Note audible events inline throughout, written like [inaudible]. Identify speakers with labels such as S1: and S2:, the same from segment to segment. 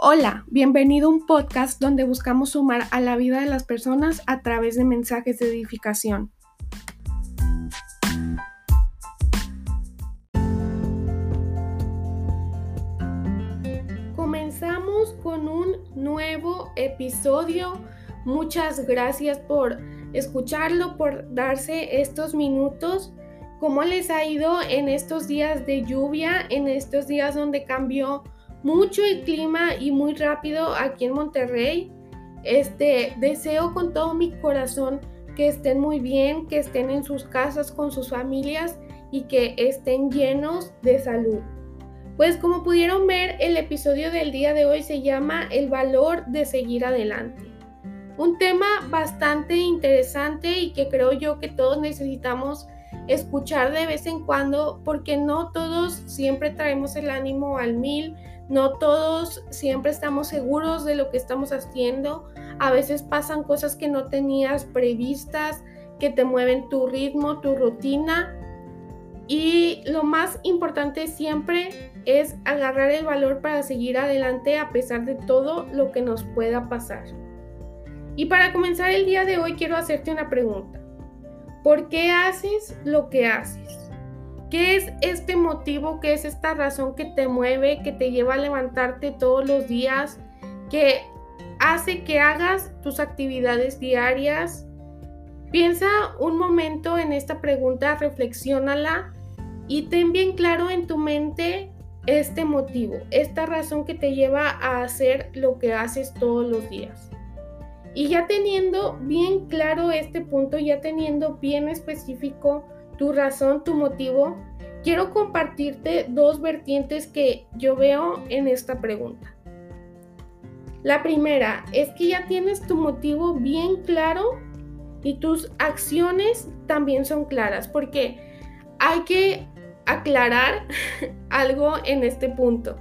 S1: Hola, bienvenido a un podcast donde buscamos sumar a la vida de las personas a través de mensajes de edificación. Comenzamos con un nuevo episodio. Muchas gracias por escucharlo, por darse estos minutos. ¿Cómo les ha ido en estos días de lluvia, en estos días donde cambió mucho el clima y muy rápido aquí en Monterrey. Este, deseo con todo mi corazón que estén muy bien, que estén en sus casas con sus familias y que estén llenos de salud. Pues como pudieron ver, el episodio del día de hoy se llama El valor de seguir adelante. Un tema bastante interesante y que creo yo que todos necesitamos escuchar de vez en cuando porque no todos siempre traemos el ánimo al mil, no todos siempre estamos seguros de lo que estamos haciendo. A veces pasan cosas que no tenías previstas, que te mueven tu ritmo, tu rutina. Y lo más importante siempre es agarrar el valor para seguir adelante a pesar de todo lo que nos pueda pasar. Y para comenzar el día de hoy quiero hacerte una pregunta. ¿Por qué haces lo que haces? ¿Qué es este motivo? ¿Qué es esta razón que te mueve, que te lleva a levantarte todos los días, que hace que hagas tus actividades diarias? Piensa un momento en esta pregunta, reflexiónala y ten bien claro en tu mente este motivo, esta razón que te lleva a hacer lo que haces todos los días. Y ya teniendo bien claro este punto, ya teniendo bien específico tu razón, tu motivo, quiero compartirte dos vertientes que yo veo en esta pregunta. La primera es que ya tienes tu motivo bien claro y tus acciones también son claras, porque hay que aclarar [laughs] algo en este punto.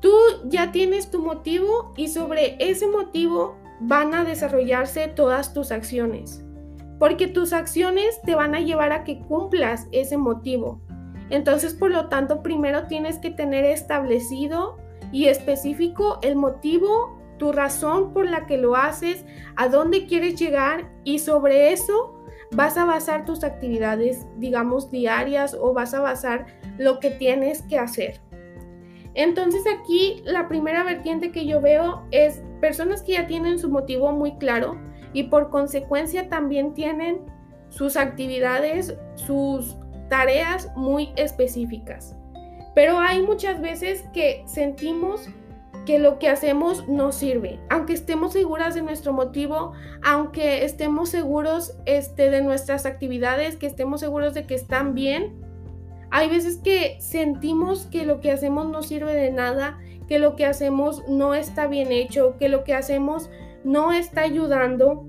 S1: Tú ya tienes tu motivo y sobre ese motivo van a desarrollarse todas tus acciones porque tus acciones te van a llevar a que cumplas ese motivo. Entonces, por lo tanto, primero tienes que tener establecido y específico el motivo, tu razón por la que lo haces, a dónde quieres llegar y sobre eso vas a basar tus actividades, digamos, diarias o vas a basar lo que tienes que hacer. Entonces aquí la primera vertiente que yo veo es personas que ya tienen su motivo muy claro, y por consecuencia también tienen sus actividades, sus tareas muy específicas. Pero hay muchas veces que sentimos que lo que hacemos no sirve, aunque estemos seguras de nuestro motivo, aunque estemos seguros este, de nuestras actividades, que estemos seguros de que están bien, hay veces que sentimos que lo que hacemos no sirve de nada, que lo que hacemos no está bien hecho, que lo que hacemos no está ayudando.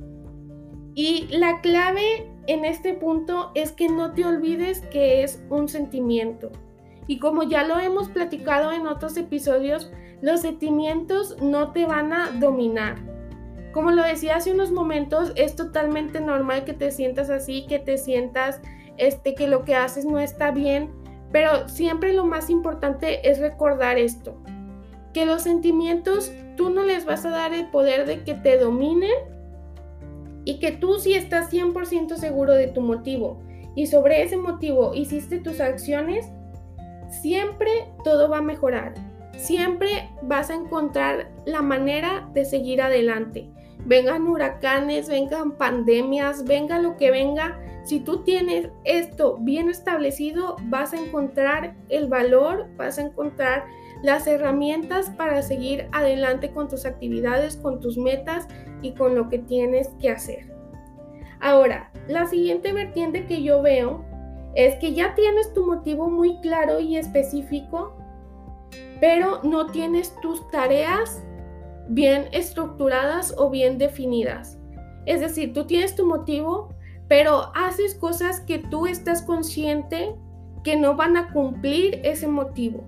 S1: Y la clave en este punto es que no te olvides que es un sentimiento. Y como ya lo hemos platicado en otros episodios, los sentimientos no te van a dominar. Como lo decía hace unos momentos, es totalmente normal que te sientas así, que te sientas este que lo que haces no está bien, pero siempre lo más importante es recordar esto, que los sentimientos tú no les vas a dar el poder de que te dominen y que tú sí estás 100% seguro de tu motivo y sobre ese motivo hiciste tus acciones, siempre todo va a mejorar. Siempre vas a encontrar la manera de seguir adelante. Vengan huracanes, vengan pandemias, venga lo que venga. Si tú tienes esto bien establecido, vas a encontrar el valor, vas a encontrar las herramientas para seguir adelante con tus actividades, con tus metas y con lo que tienes que hacer. Ahora, la siguiente vertiente que yo veo es que ya tienes tu motivo muy claro y específico, pero no tienes tus tareas bien estructuradas o bien definidas. Es decir, tú tienes tu motivo, pero haces cosas que tú estás consciente que no van a cumplir ese motivo.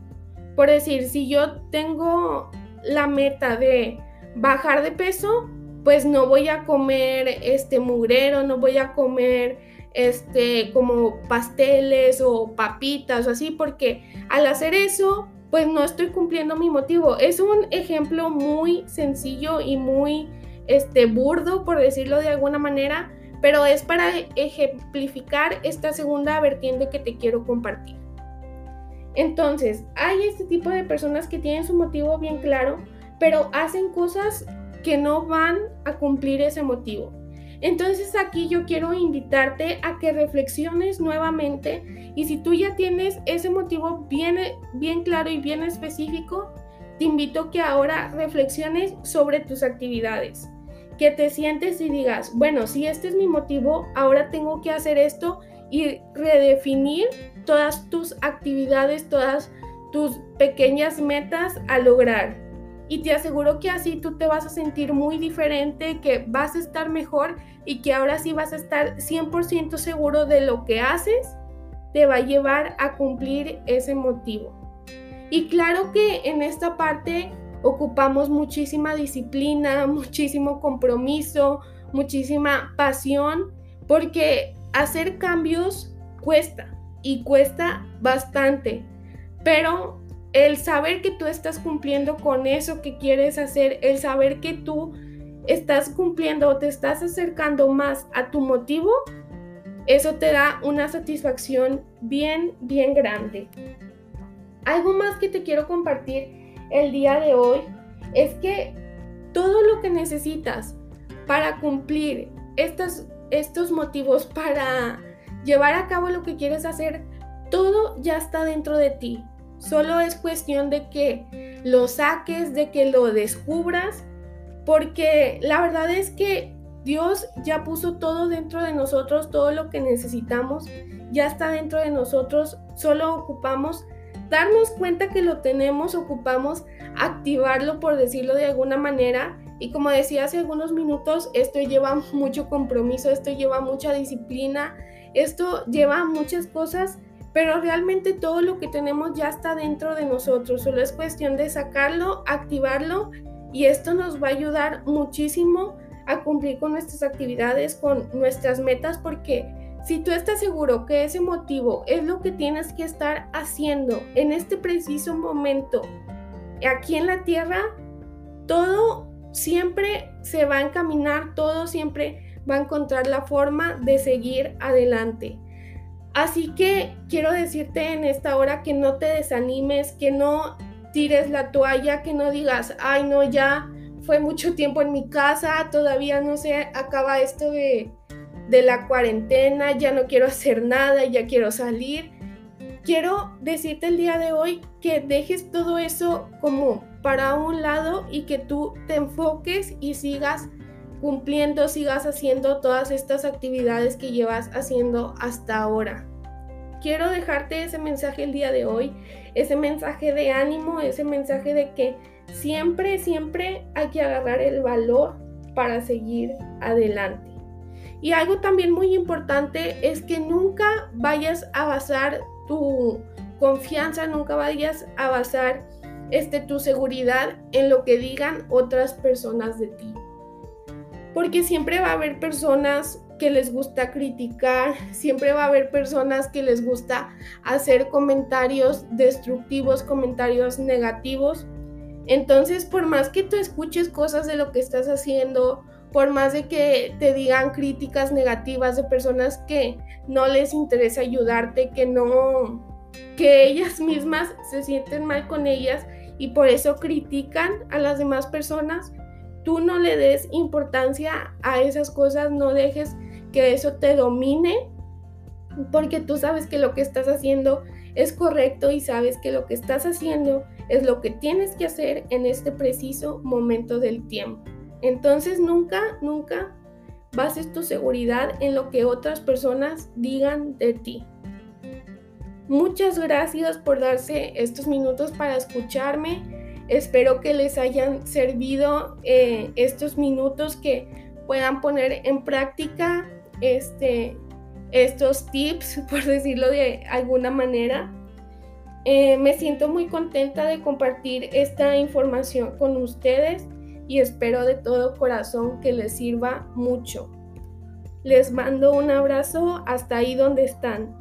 S1: Por decir, si yo tengo la meta de bajar de peso, pues no voy a comer este mugrero, no voy a comer este como pasteles o papitas o así, porque al hacer eso pues no estoy cumpliendo mi motivo. Es un ejemplo muy sencillo y muy este, burdo, por decirlo de alguna manera, pero es para ejemplificar esta segunda vertiente que te quiero compartir. Entonces, hay este tipo de personas que tienen su motivo bien claro, pero hacen cosas que no van a cumplir ese motivo. Entonces aquí yo quiero invitarte a que reflexiones nuevamente y si tú ya tienes ese motivo bien, bien claro y bien específico, te invito que ahora reflexiones sobre tus actividades, que te sientes y digas, bueno, si este es mi motivo, ahora tengo que hacer esto y redefinir todas tus actividades, todas tus pequeñas metas a lograr y te aseguro que así tú te vas a sentir muy diferente, que vas a estar mejor y que ahora sí vas a estar 100% seguro de lo que haces, te va a llevar a cumplir ese motivo. Y claro que en esta parte ocupamos muchísima disciplina, [laughs] muchísimo compromiso, muchísima pasión, porque hacer cambios cuesta y cuesta bastante, pero el saber que tú estás cumpliendo con eso que quieres hacer, el saber que tú estás cumpliendo o te estás acercando más a tu motivo, eso te da una satisfacción bien, bien grande. Algo más que te quiero compartir el día de hoy es que todo lo que necesitas para cumplir estos, estos motivos, para llevar a cabo lo que quieres hacer, todo ya está dentro de ti. Solo es cuestión de que lo saques, de que lo descubras, porque la verdad es que Dios ya puso todo dentro de nosotros, todo lo que necesitamos, ya está dentro de nosotros, solo ocupamos darnos cuenta que lo tenemos, ocupamos activarlo, por decirlo de alguna manera. Y como decía hace algunos minutos, esto lleva mucho compromiso, esto lleva mucha disciplina, esto lleva muchas cosas pero realmente todo lo que tenemos ya está dentro de nosotros, solo es cuestión de sacarlo, activarlo y esto nos va a ayudar muchísimo a cumplir con nuestras actividades, con nuestras metas, porque si tú estás seguro que ese motivo es lo que tienes que estar haciendo en este preciso momento, aquí en la tierra, todo siempre se va a encaminar, todo siempre va a encontrar la forma de seguir adelante. Así que quiero decirte en esta hora que no te desanimes, que no tires la toalla, que no digas, ay no, ya fue mucho tiempo en mi casa, todavía no se acaba esto de, de la cuarentena, ya no quiero hacer nada, ya quiero salir. Quiero decirte el día de hoy que dejes todo eso como para un lado y que tú te enfoques y sigas cumpliendo, sigas haciendo todas estas actividades que llevas haciendo hasta ahora. Quiero dejarte ese mensaje el día de hoy, ese mensaje de ánimo, ese mensaje de que siempre, siempre hay que agarrar el valor para seguir adelante. Y algo también muy importante es que nunca vayas a basar tu confianza, nunca vayas a basar este, tu seguridad en lo que digan otras personas de ti porque siempre va a haber personas que les gusta criticar, siempre va a haber personas que les gusta hacer comentarios destructivos, comentarios negativos. Entonces, por más que tú escuches cosas de lo que estás haciendo, por más de que te digan críticas negativas de personas que no les interesa ayudarte, que no, que ellas mismas se sienten mal con ellas y por eso critican a las demás personas, tú no le des importancia a esas cosas, no dejes que eso te domine, porque tú sabes que lo que estás haciendo es correcto y sabes que lo que estás haciendo es lo que tienes que hacer en este preciso momento del tiempo. Entonces nunca, nunca bases tu seguridad en lo que otras personas digan de ti. Muchas gracias por darse estos minutos para escucharme. Espero que les hayan servido eh, estos minutos que puedan poner en práctica este, estos tips, [laughs] por decirlo de alguna manera. Eh, me siento muy contenta de compartir esta información con ustedes y espero de todo corazón que les sirva mucho. Les mando un abrazo hasta ahí donde están.